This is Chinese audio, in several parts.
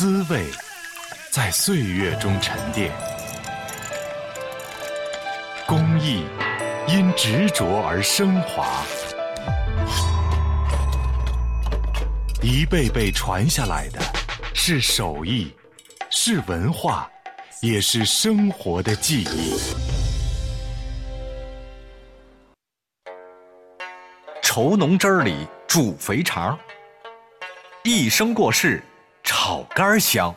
滋味在岁月中沉淀，工艺因执着而升华，一辈辈传下来的是手艺，是文化，也是生活的记忆。稠浓汁儿里煮肥肠，一生过世炒肝香。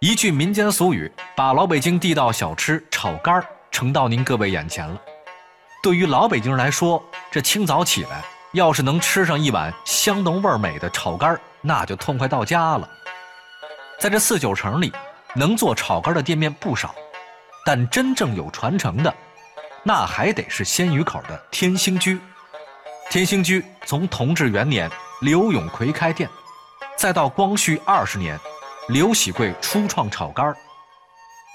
一句民间俗语，把老北京地道小吃炒肝儿呈到您各位眼前了。对于老北京人来说，这清早起来，要是能吃上一碗香浓味美的炒肝儿，那就痛快到家了。在这四九城里，能做炒肝的店面不少，但真正有传承的。那还得是鲜鱼口的天兴居。天兴居从同治元年刘永奎开店，再到光绪二十年刘喜贵初创炒肝儿，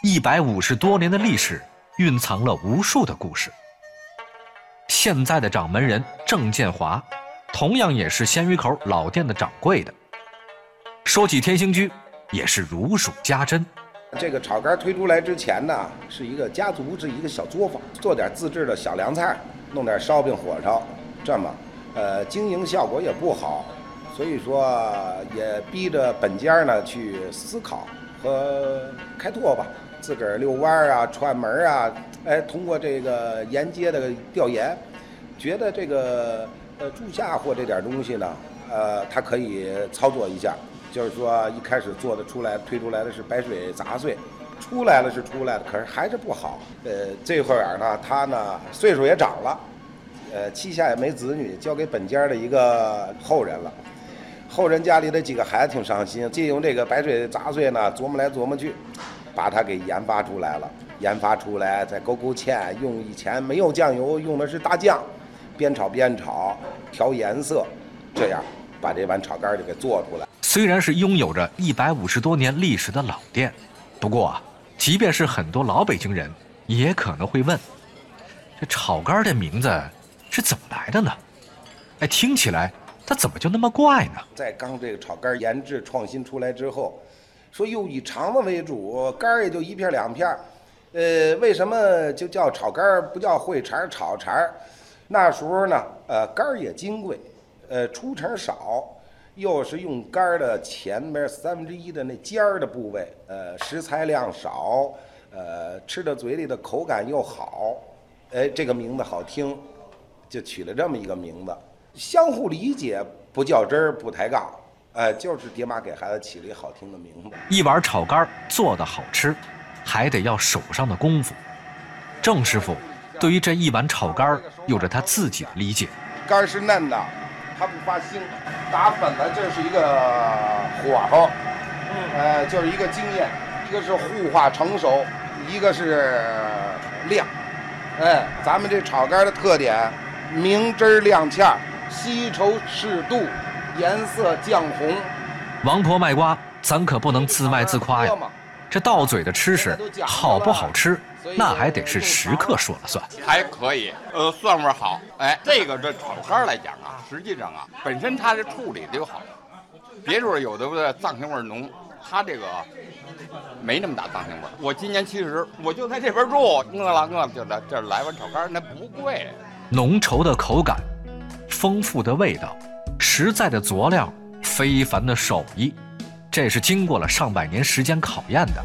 一百五十多年的历史蕴藏了无数的故事。现在的掌门人郑建华，同样也是鲜鱼口老店的掌柜的。说起天兴居，也是如数家珍。这个炒肝推出来之前呢，是一个家族，是一个小作坊，做点自制的小凉菜，弄点烧饼、火烧，这么，呃，经营效果也不好，所以说也逼着本家呢去思考和开拓吧，自个儿遛弯儿啊、串门啊，哎，通过这个沿街的调研，觉得这个呃住下货这点东西呢，呃，它可以操作一下。就是说，一开始做的出来推出来的是白水杂碎，出来了是出来了，可是还是不好。呃，这会儿呢，他呢岁数也长了，呃，膝下也没子女，交给本家的一个后人了。后人家里的几个孩子挺伤心，借用这个白水杂碎呢，琢磨来琢磨去，把它给研发出来了。研发出来再勾勾芡，用以前没有酱油，用的是大酱，边炒边炒，调颜色，这样把这碗炒肝就给做出来。虽然是拥有着一百五十多年历史的老店，不过啊，即便是很多老北京人，也可能会问：这炒肝的名字是怎么来的呢？哎，听起来它怎么就那么怪呢？在刚这个炒肝研制创新出来之后，说又以肠子为主，肝儿也就一片两片儿，呃，为什么就叫炒肝儿，不叫烩肠炒肠？那时候呢，呃，肝儿也金贵，呃，出肠少。又是用肝儿的前面三分之一的那尖儿的部位，呃，食材量少，呃，吃到嘴里的口感又好，哎，这个名字好听，就取了这么一个名字。相互理解，不较真儿，不抬杠，哎，就是爹妈给孩子起了一个好听的名字。一碗炒肝做的好吃，还得要手上的功夫。郑师傅对于这一碗炒肝有着他自己的理解。肝是嫩的。它不发腥，打粉了，这是一个火候，嗯，呃，就是一个经验，一个是糊化成熟，一个是亮，哎，咱们这炒肝的特点，明汁亮芡，稀稠适度，颜色酱红。王婆卖瓜，咱可不能自卖自夸呀。这到嘴的吃食好不好吃，那还得是食客说了算。还可以，呃，蒜味好。哎，这个这炒肝来讲啊，实际上啊，本身它是处理的就好。别处有的不对，藏香味浓，它这个没那么大藏香味。我今年七十，我就在这边住，饿了饿了就来这来碗炒肝，那不贵。浓稠的口感，丰富的味道，实在的佐料，非凡的手艺。这是经过了上百年时间考验的，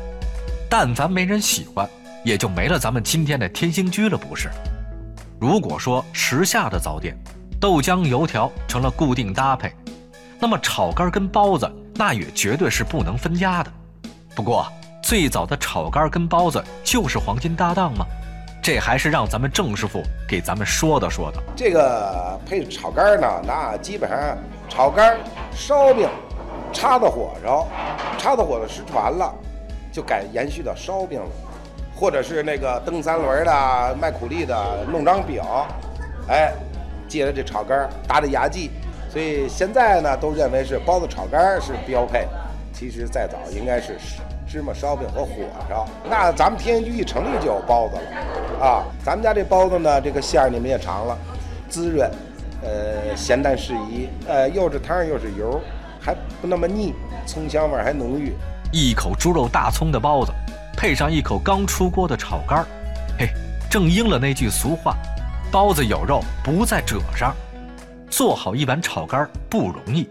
但凡没人喜欢，也就没了咱们今天的天兴居了，不是？如果说时下的早点，豆浆油条成了固定搭配，那么炒肝跟包子那也绝对是不能分家的。不过最早的炒肝跟包子就是黄金搭档吗？这还是让咱们郑师傅给咱们说的说的。这个配炒肝呢，那基本上炒肝、烧饼。叉子火烧，叉子火烧失传了，就改延续到烧饼了，或者是那个蹬三轮的、卖苦力的弄张饼，哎，借着这炒肝搭的牙祭，所以现在呢都认为是包子炒肝是标配。其实再早应该是芝麻烧饼和火烧。那咱们天兴居一成立就有包子了啊！咱们家这包子呢，这个馅儿你们也尝了，滋润，呃，咸淡适宜，呃，又是汤又是油。还不那么腻，葱香味还浓郁。一口猪肉大葱的包子，配上一口刚出锅的炒肝儿，嘿，正应了那句俗话：包子有肉不在褶上。做好一碗炒肝儿不容易，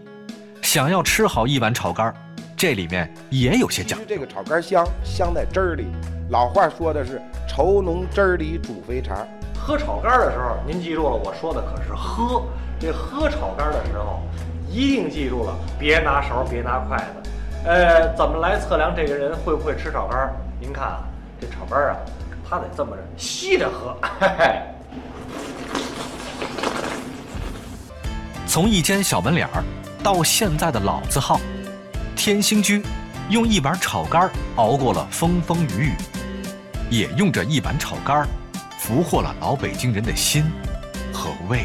想要吃好一碗炒肝儿，这里面也有些讲究。这个炒肝香，香在汁儿里。老话说的是“稠浓汁儿里煮肥肠”。喝炒肝的时候，您记住了，我说的可是喝。这喝炒肝的时候，一定记住了，别拿勺，别拿筷子。呃，怎么来测量这个人会不会吃炒肝？您看啊，这炒肝啊，他得这么着吸着喝。嘿嘿。从一间小门脸儿到现在的老字号，天兴居用一碗炒肝熬过了风风雨雨，也用着一碗炒肝俘获了老北京人的心和胃。